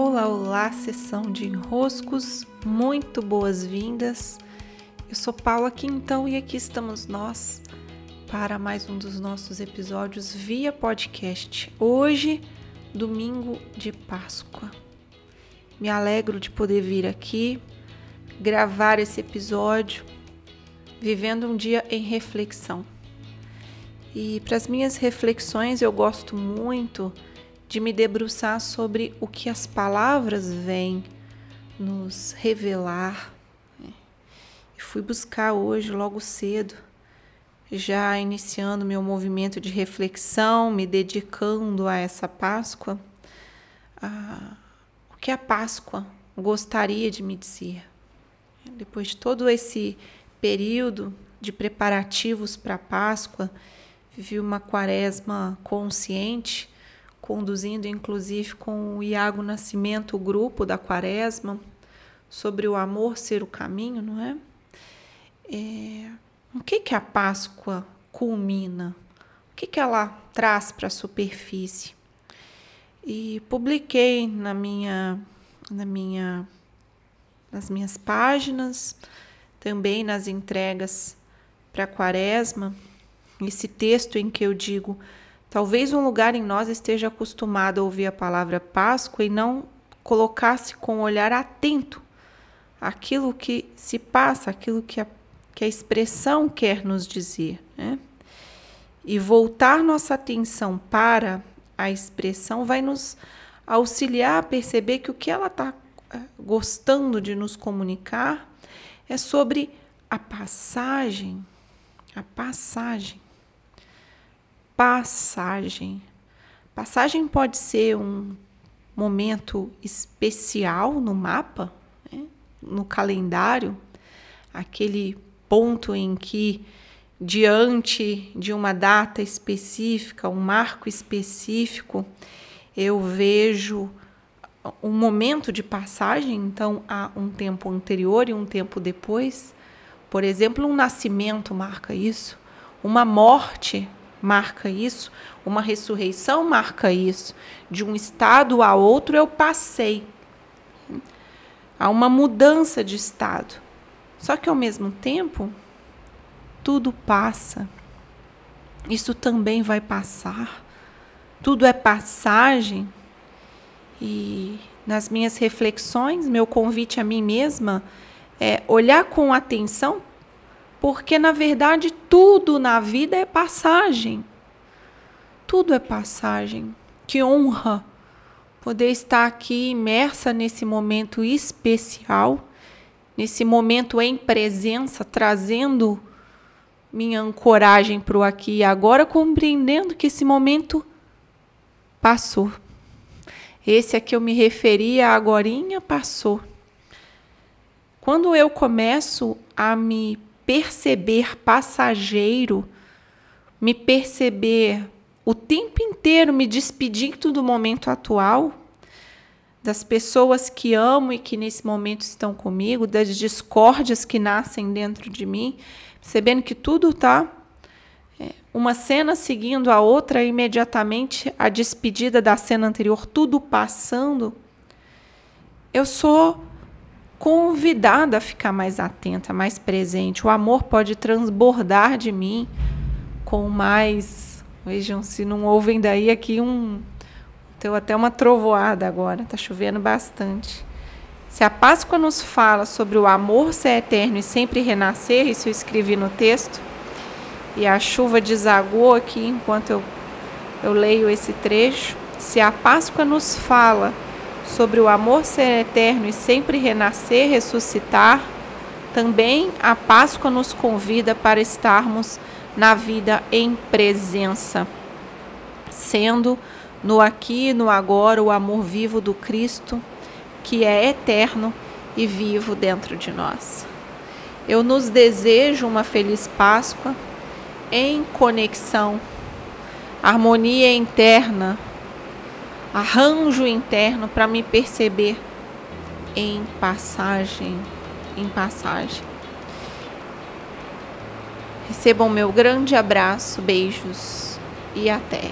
Olá, olá, sessão de enroscos, muito boas-vindas. Eu sou Paula Quintão e aqui estamos nós para mais um dos nossos episódios via podcast. Hoje, domingo de Páscoa. Me alegro de poder vir aqui gravar esse episódio, vivendo um dia em reflexão. E para as minhas reflexões, eu gosto muito me debruçar sobre o que as palavras vêm nos revelar. E fui buscar hoje, logo cedo, já iniciando meu movimento de reflexão, me dedicando a essa Páscoa, a, o que a Páscoa gostaria de me dizer. Depois de todo esse período de preparativos para a Páscoa, vivi uma quaresma consciente conduzindo inclusive com o Iago Nascimento o grupo da Quaresma sobre o amor ser o caminho, não é? é o que que a Páscoa culmina? O que que ela traz para a superfície? E publiquei na minha na minha nas minhas páginas, também nas entregas para a Quaresma, esse texto em que eu digo Talvez um lugar em nós esteja acostumado a ouvir a palavra Páscoa e não colocasse com um olhar atento aquilo que se passa, aquilo que a, que a expressão quer nos dizer. Né? E voltar nossa atenção para a expressão vai nos auxiliar a perceber que o que ela está eh, gostando de nos comunicar é sobre a passagem, a passagem passagem. Passagem pode ser um momento especial no mapa, né? no calendário, aquele ponto em que, diante de uma data específica, um marco específico, eu vejo um momento de passagem, então há um tempo anterior e um tempo depois. Por exemplo, um nascimento marca isso, uma morte marca isso, uma ressurreição marca isso. De um estado a outro eu passei. Há uma mudança de estado. Só que ao mesmo tempo, tudo passa. Isso também vai passar. Tudo é passagem. E nas minhas reflexões, meu convite a mim mesma é olhar com atenção porque na verdade tudo na vida é passagem. Tudo é passagem. Que honra poder estar aqui imersa nesse momento especial, nesse momento em presença, trazendo minha ancoragem para o aqui e agora, compreendendo que esse momento passou. Esse a que eu me referia agora passou. Quando eu começo a me perceber passageiro, me perceber o tempo inteiro me despedindo do momento atual, das pessoas que amo e que nesse momento estão comigo, das discórdias que nascem dentro de mim, percebendo que tudo está é, uma cena seguindo a outra, imediatamente a despedida da cena anterior, tudo passando. Eu sou convidada a ficar mais atenta, mais presente. O amor pode transbordar de mim com mais. Vejam se não ouvem daí aqui um. Deu até uma trovoada agora, tá chovendo bastante. Se a Páscoa nos fala sobre o amor ser eterno e sempre renascer, isso eu escrevi no texto, e a chuva desagou aqui enquanto eu, eu leio esse trecho. Se a Páscoa nos fala sobre o amor ser eterno e sempre renascer, ressuscitar, também a Páscoa nos convida para estarmos na vida em presença, sendo no aqui e no agora o amor vivo do Cristo, que é eterno e vivo dentro de nós. Eu nos desejo uma feliz Páscoa em conexão, harmonia interna arranjo interno para me perceber em passagem, em passagem. Recebam meu grande abraço, beijos e até.